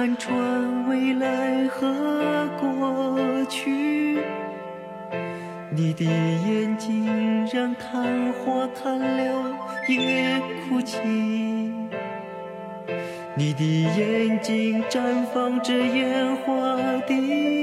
看穿未来和过去，你的眼睛让昙花看了也哭泣，你的眼睛绽放着烟花的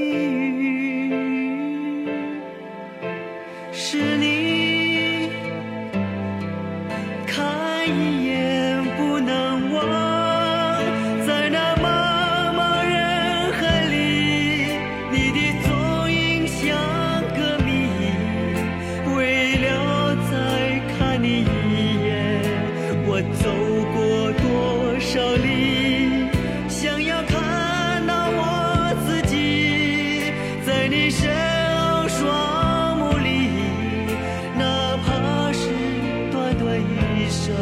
走过多少里，想要看到我自己，在你深奥双目里，哪怕是短短一生，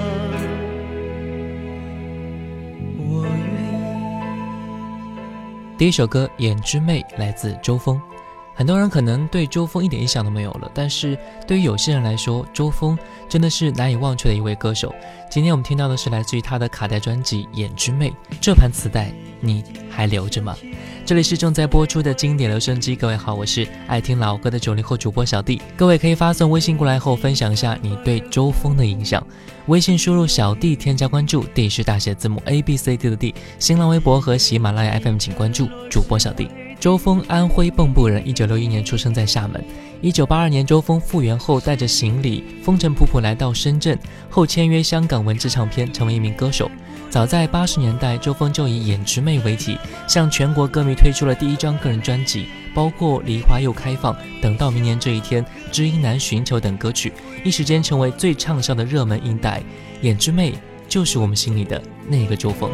我愿意。第一首歌《眼之魅》来自周峰。很多人可能对周峰一点印象都没有了，但是对于有些人来说，周峰真的是难以忘却的一位歌手。今天我们听到的是来自于他的卡带专辑《眼之魅》，这盘磁带你还留着吗？这里是正在播出的经典留声机，各位好，我是爱听老歌的九零后主播小弟。各位可以发送微信过来后分享一下你对周峰的印象，微信输入小弟添加关注，D 是大写字母 A B C D 的 D，新浪微博和喜马拉雅 FM 请关注主播小弟。周峰，安徽蚌埠人，一九六一年出生在厦门。一九八二年，周峰复原后，带着行李风尘仆仆来到深圳，后签约香港文字唱片，成为一名歌手。早在八十年代，周峰就以《眼之魅》为题，向全国歌迷推出了第一张个人专辑，包括《梨花又开放》《等到明年这一天》《知音难寻求》等歌曲，一时间成为最畅销的热门音带。《眼之魅》就是我们心里的那个周峰。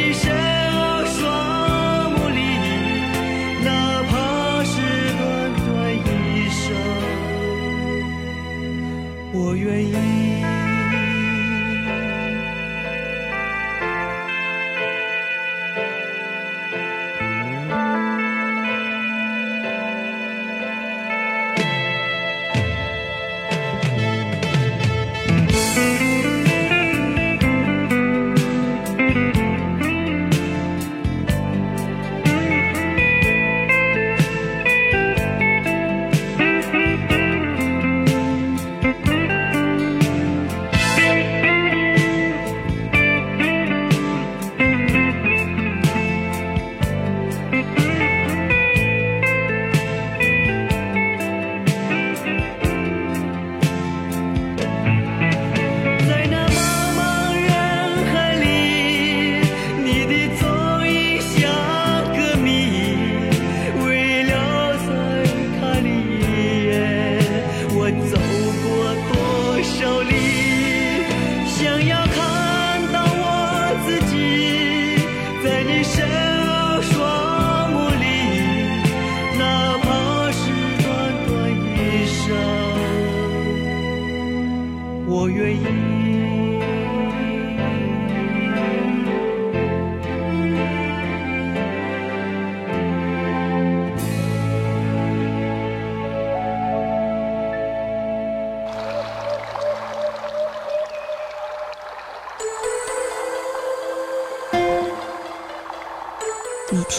你身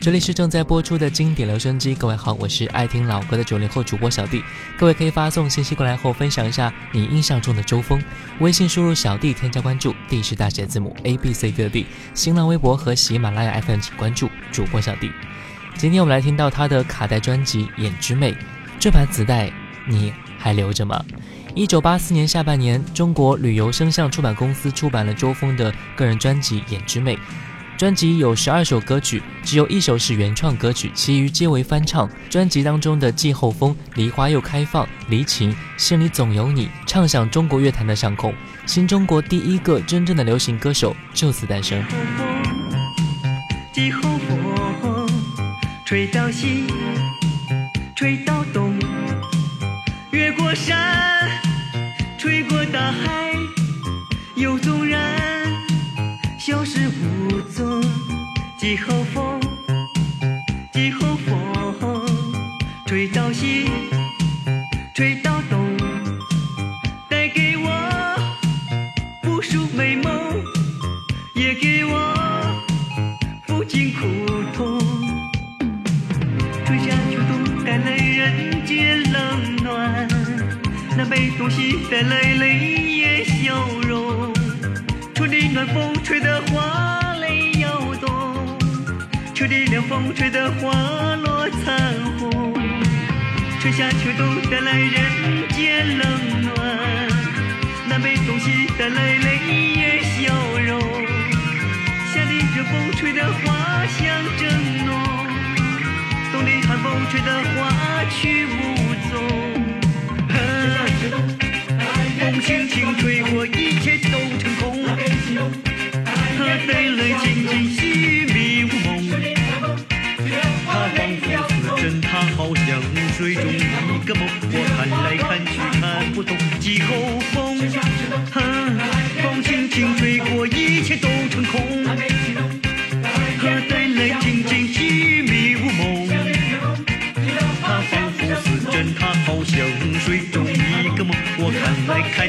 这里是正在播出的经典留声机，各位好，我是爱听老歌的九零后主播小弟。各位可以发送信息过来后分享一下你印象中的周峰，微信输入小弟添加关注，D 是大写字母 A B C D 的 D，新浪微博和喜马拉雅 FM 请关注主播小弟。今天我们来听到他的卡带专辑《眼之魅》，这盘磁带你还留着吗？一九八四年下半年，中国旅游声像出版公司出版了周峰的个人专辑《眼之魅》。专辑有十二首歌曲，只有一首是原创歌曲，其余皆为翻唱。专辑当中的《季候风》《梨花又开放》《离情》《心里总有你》，唱响中国乐坛的上空，新中国第一个真正的流行歌手就此诞生。季候风吹到西，吹到东，越过山，吹过大海，又纵然消失无踪。季候风，季候风，吹到西，吹到东，带给我无数美梦，也给我不尽苦痛。春夏秋冬带来人间冷暖，南北东西带来泪眼笑容。春的暖风吹得花蕾摇动，秋的凉风吹得花落残红。春夏秋冬带来人间冷暖，南北东西带来泪眼笑容。夏的热风吹得花香正浓。冬的寒风吹得花去无踪。轻轻吹过，一切都成空。他带来清净细雨迷雾梦。他仿佛似真，他好像水中一个梦。我看来看去看不懂。季候风，风轻轻吹过，一切都成空。他带来清净细雨迷雾梦。他仿佛似真，他好像水中一个梦。我看来看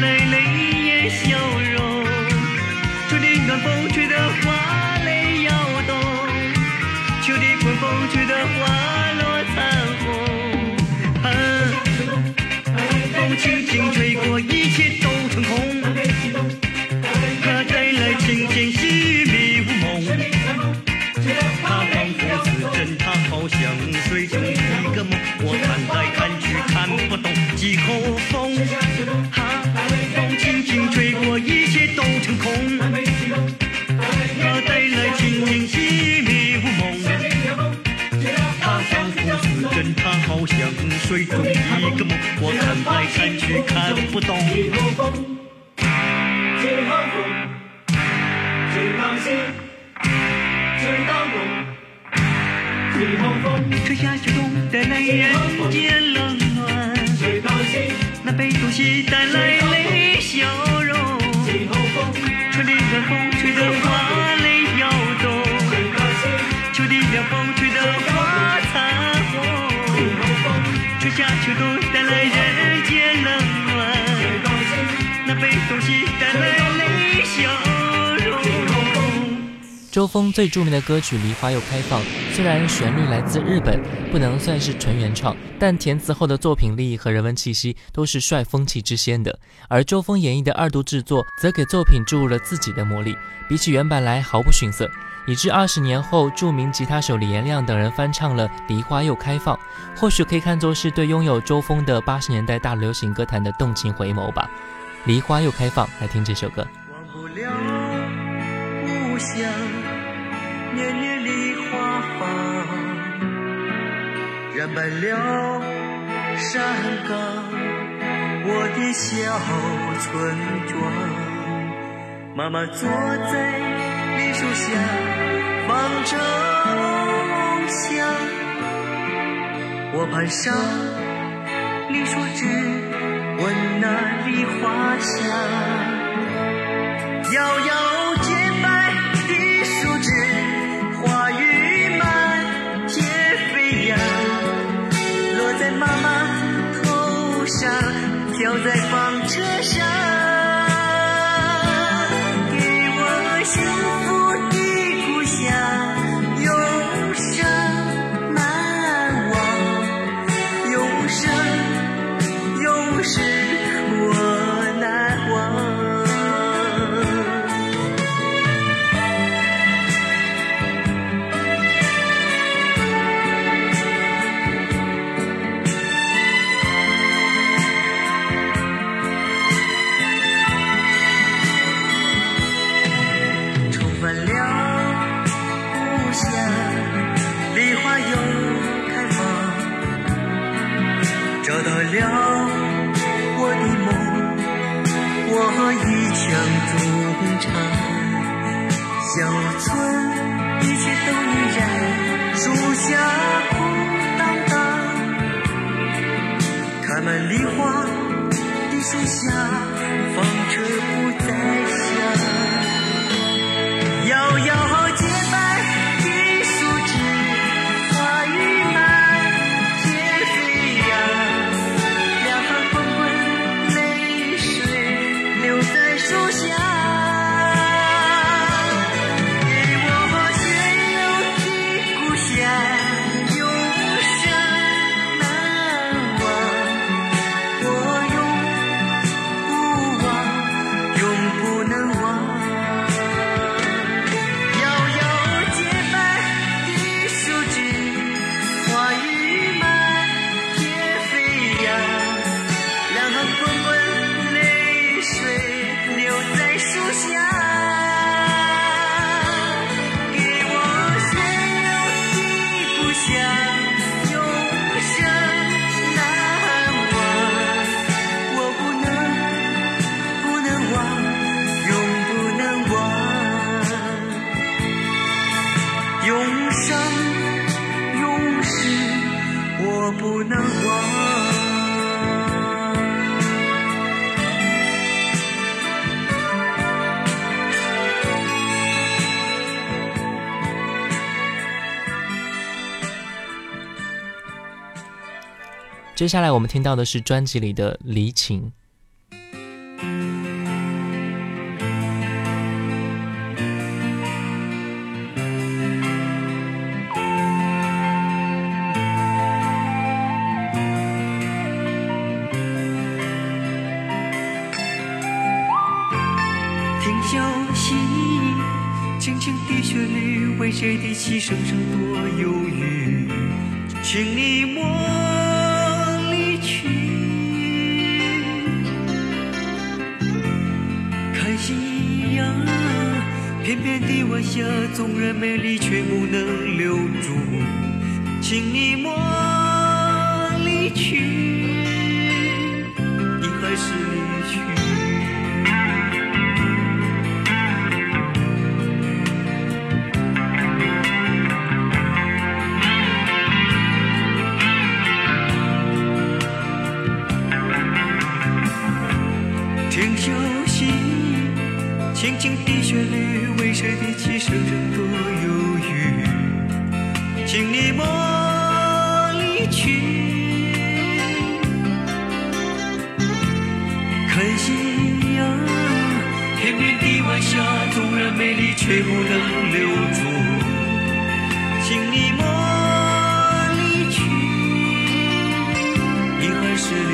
来泪眼笑容。春天暖风吹得花蕾摇动，秋天春风吹得花落残红。啊，风轻轻吹过，一切都成空。它带来清净追逐一个梦。我看来看去看不懂。春夏秋冬带来人间冷暖，南北东西带来红。春夏秋冬带来人间冷暖，南北东西带来泪笑容。周峰最著名的歌曲《梨花又开放》，虽然旋律来自日本，不能算是纯原创，但填词后的作品力和人文气息都是率风气之先的。而周峰演绎的二度制作，则给作品注入了自己的魔力，比起原版来毫不逊色。以致二十年后，著名吉他手李延亮等人翻唱了《梨花又开放》，或许可以看作是对拥有周峰的八十年代大流行歌坛的动情回眸吧。《梨花又开放》，来听这首歌。忘不了故乡，年年梨花放，染满了山岗，我的小村庄。妈妈坐在梨树下，放着梦想。我攀上梨树枝，闻那梨花香。一腔衷肠，小村一切都依然，树下空荡荡，开满梨花的树下，风车接下来我们听到的是专辑里的《离情》。听消息，轻轻的旋律，为谁的泣声声多忧郁？请你莫的晚霞，纵然美丽，却不能留住。请你莫美丽，却不能留住。请你莫离去，你还是离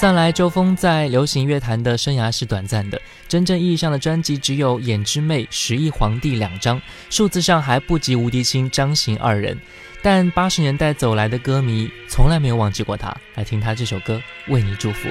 算来，周峰在流行乐坛的生涯是短暂的，真正意义上的专辑只有《眼之魅》《十亿皇帝》两张，数字上还不及吴迪清、张行二人。但八十年代走来的歌迷从来没有忘记过他。来听他这首歌《为你祝福》。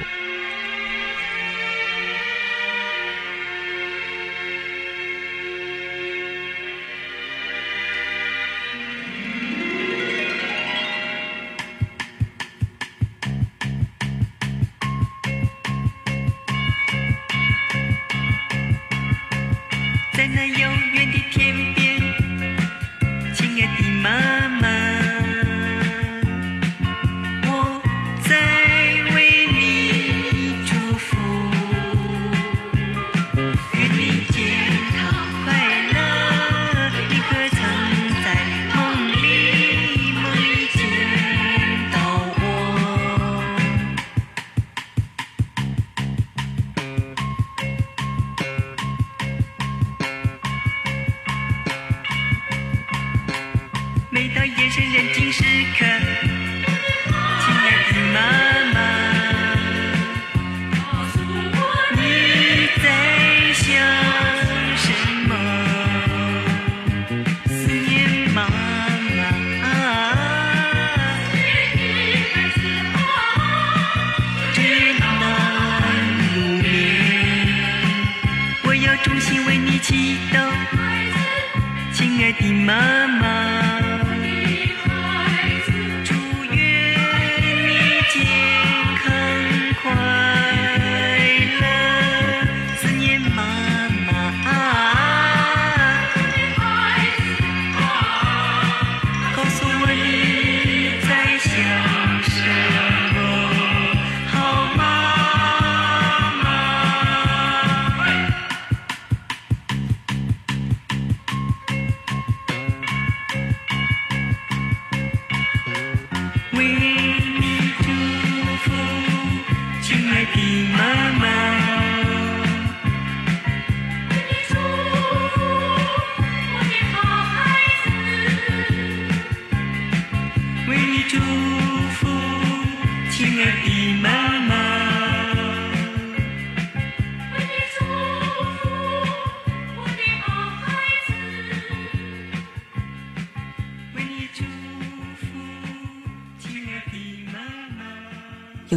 到夜深人静时刻，亲爱的妈妈，你在想什么？思念妈妈，夜难入眠。我要衷心为你祈祷，亲爱的妈。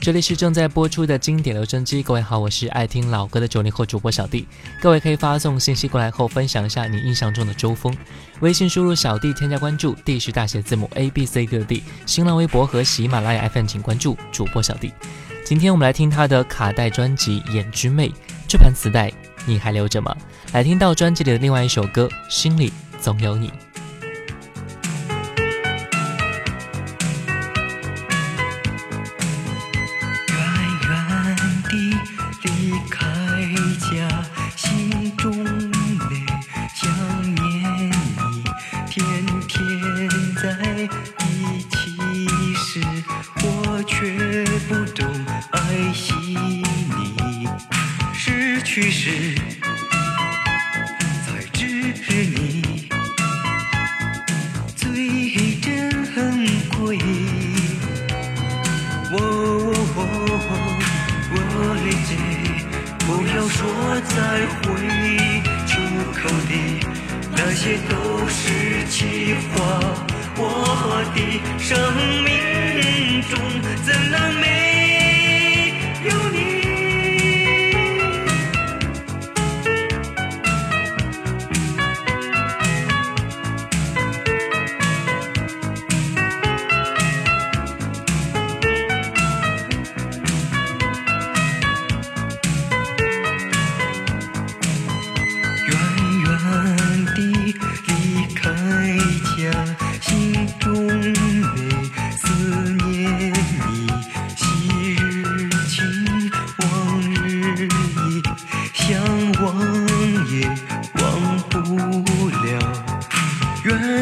这里是正在播出的经典留声机，各位好，我是爱听老歌的九零后主播小弟。各位可以发送信息过来后，分享一下你印象中的周峰。微信输入小弟添加关注，D 是大写字母 A B C D 的 D。新浪微博和喜马拉雅 FM 请关注主播小弟。今天我们来听他的卡带专辑《眼之妹》，这盘磁带你还留着吗？来听到专辑里的另外一首歌《心里总有你》。she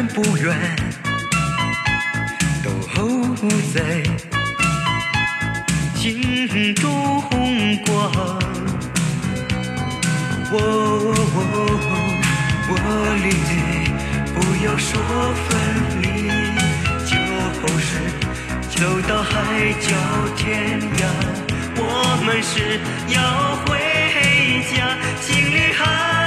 不远都在。心中红光我我我我离不要说分离就是走到海角天涯我们是要回家心里还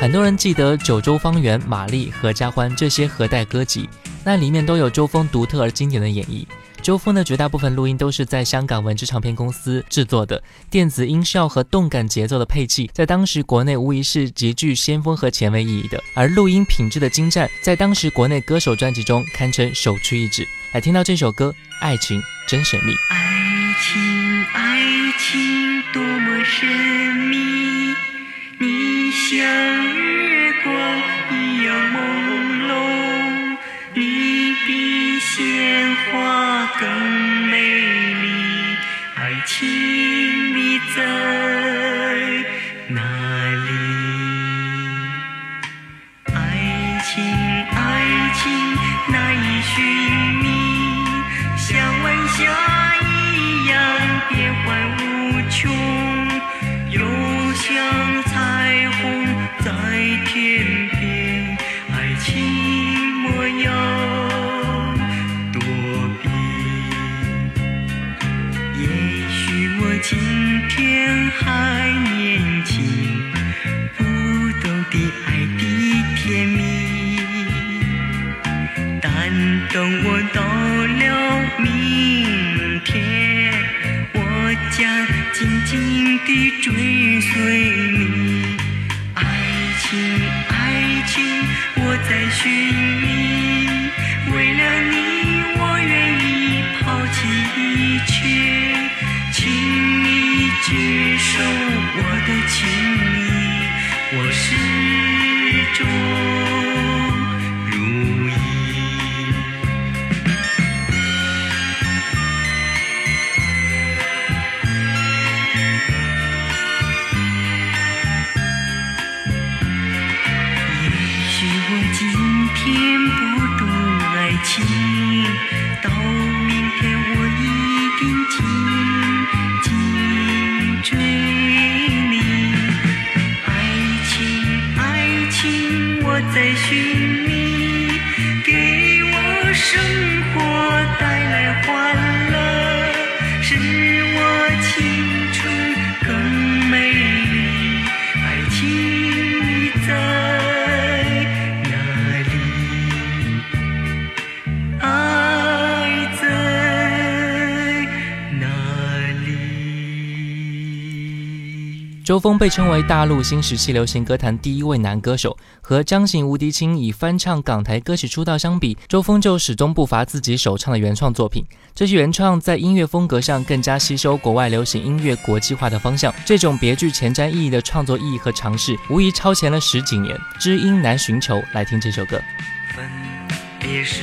很多人记得《九州方圆》《玛丽》《合家欢》这些河带歌集，那里面都有周峰独特而经典的演绎。周峰的绝大部分录音都是在香港文之唱片公司制作的，电子音效和动感节奏的配器，在当时国内无疑是极具先锋和前卫意义的。而录音品质的精湛，在当时国内歌手专辑中堪称首屈一指。来听到这首歌，《爱情真神秘》。爱情，爱情，多么神秘，你像月光峰被称为大陆新时期流行歌坛第一位男歌手，和张行、吴迪清以翻唱港台歌曲出道相比，周峰就始终不乏自己首唱的原创作品。这些原创在音乐风格上更加吸收国外流行音乐国际化的方向，这种别具前瞻意义的创作意义和尝试，无疑超前了十几年。知音难寻求，来听这首歌。分别是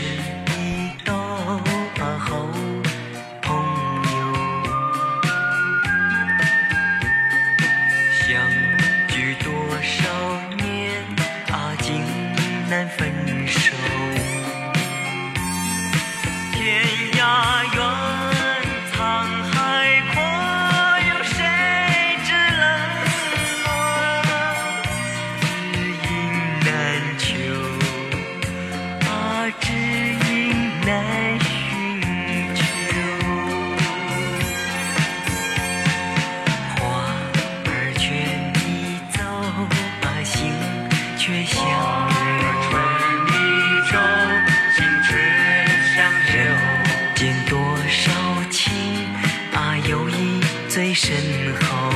身后，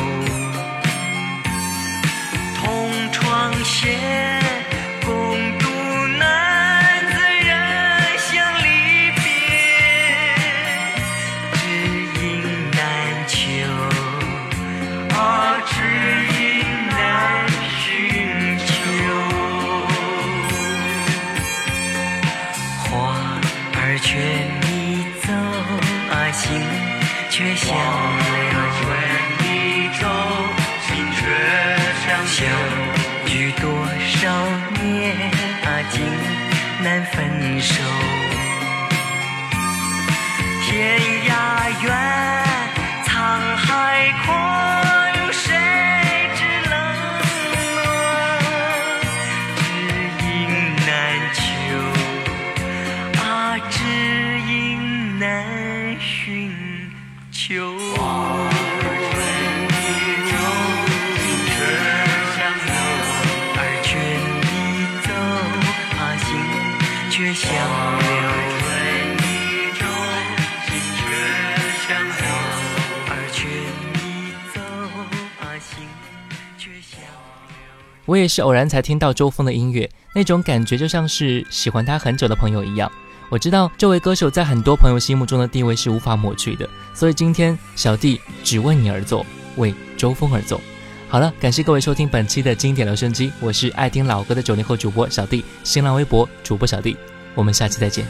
同窗斜。也是偶然才听到周峰的音乐，那种感觉就像是喜欢他很久的朋友一样。我知道这位歌手在很多朋友心目中的地位是无法抹去的，所以今天小弟只为你而做，为周峰而做。好了，感谢各位收听本期的经典留声机，我是爱听老歌的九零后主播小弟，新浪微博主播小弟，我们下期再见。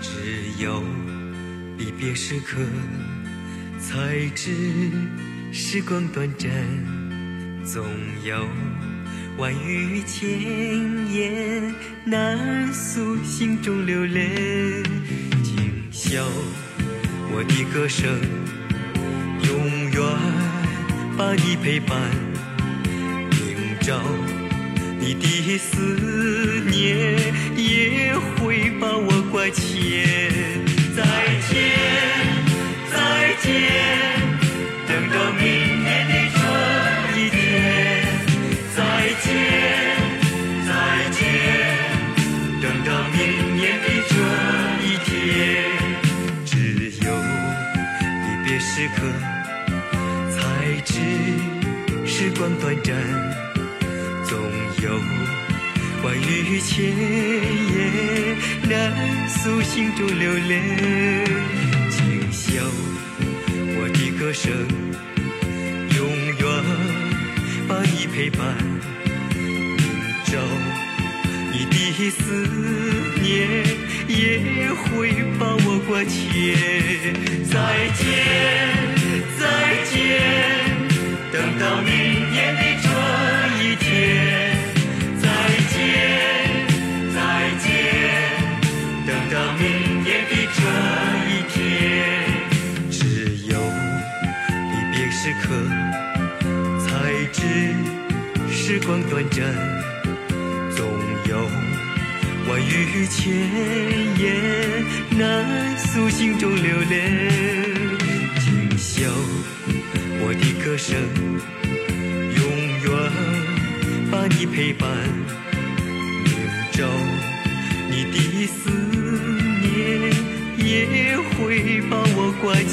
只有离别时刻，才知时光短暂。总有万语千言难诉心中留恋，今宵我的歌声永远把你陪伴，明朝你的思念也会把我挂牵。再见，再见，时光短暂，总有万语千言难诉心中留恋。今宵我的歌声永远把你陪伴，明朝你的思念也会把我挂牵。再见，再见，等到明年的这一天。再见，再见，等到明年的这一天。只有离别时刻，才知时光短暂，总有。万语千言难诉心中留恋，一生永远把你陪伴，明朝你的思念也会把我挂牵。